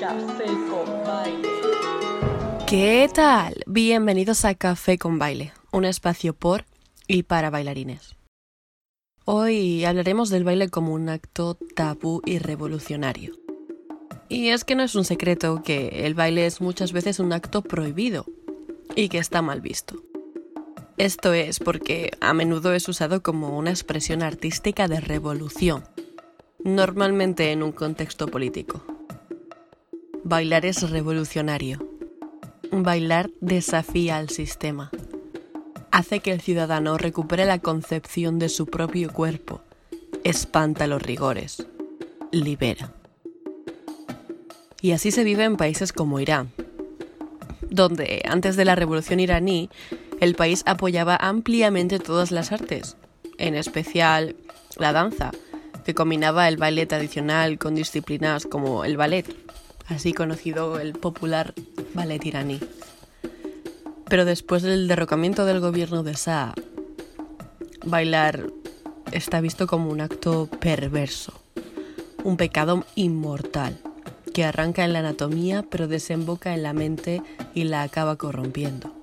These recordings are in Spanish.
Café con baile. ¿Qué tal? Bienvenidos a Café con baile, un espacio por y para bailarines. Hoy hablaremos del baile como un acto tabú y revolucionario. Y es que no es un secreto que el baile es muchas veces un acto prohibido y que está mal visto. Esto es porque a menudo es usado como una expresión artística de revolución, normalmente en un contexto político. Bailar es revolucionario. Bailar desafía al sistema. Hace que el ciudadano recupere la concepción de su propio cuerpo, espanta los rigores, libera. Y así se vive en países como Irán, donde antes de la revolución iraní el país apoyaba ampliamente todas las artes, en especial la danza, que combinaba el baile tradicional con disciplinas como el ballet, así conocido el popular ballet iraní. Pero después del derrocamiento del gobierno de Shah, bailar está visto como un acto perverso, un pecado inmortal que arranca en la anatomía pero desemboca en la mente y la acaba corrompiendo.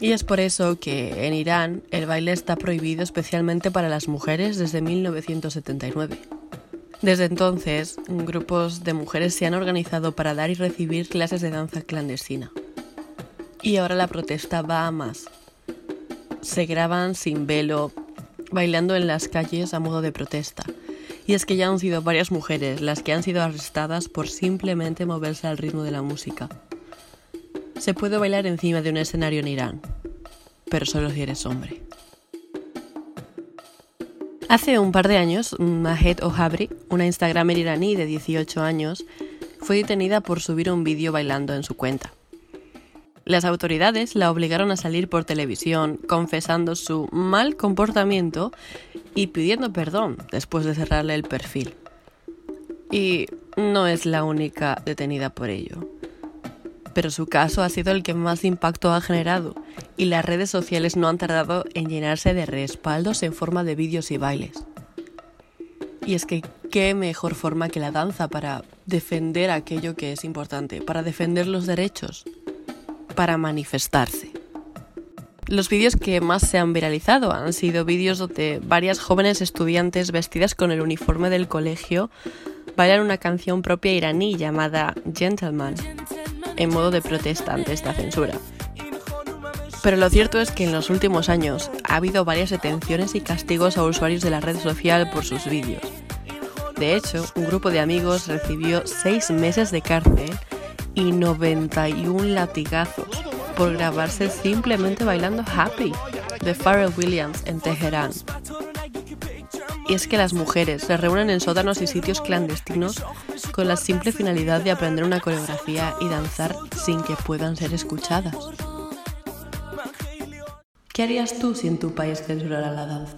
Y es por eso que en Irán el baile está prohibido especialmente para las mujeres desde 1979. Desde entonces, grupos de mujeres se han organizado para dar y recibir clases de danza clandestina. Y ahora la protesta va a más. Se graban sin velo, bailando en las calles a modo de protesta, y es que ya han sido varias mujeres las que han sido arrestadas por simplemente moverse al ritmo de la música. Se puede bailar encima de un escenario en Irán, pero solo si eres hombre. Hace un par de años, Mahed Ohabri, una Instagramer iraní de 18 años, fue detenida por subir un vídeo bailando en su cuenta. Las autoridades la obligaron a salir por televisión confesando su mal comportamiento y pidiendo perdón después de cerrarle el perfil. Y no es la única detenida por ello. Pero su caso ha sido el que más impacto ha generado y las redes sociales no han tardado en llenarse de respaldos en forma de vídeos y bailes. Y es que qué mejor forma que la danza para defender aquello que es importante, para defender los derechos para manifestarse. Los vídeos que más se han viralizado han sido vídeos donde varias jóvenes estudiantes vestidas con el uniforme del colegio bailan una canción propia iraní llamada Gentleman, en modo de protesta ante esta censura. Pero lo cierto es que en los últimos años ha habido varias detenciones y castigos a usuarios de la red social por sus vídeos. De hecho, un grupo de amigos recibió seis meses de cárcel y 91 latigazos por grabarse simplemente bailando Happy de Pharrell Williams en Teherán. Y es que las mujeres se reúnen en sótanos y sitios clandestinos con la simple finalidad de aprender una coreografía y danzar sin que puedan ser escuchadas. ¿Qué harías tú si en tu país censurara la danza?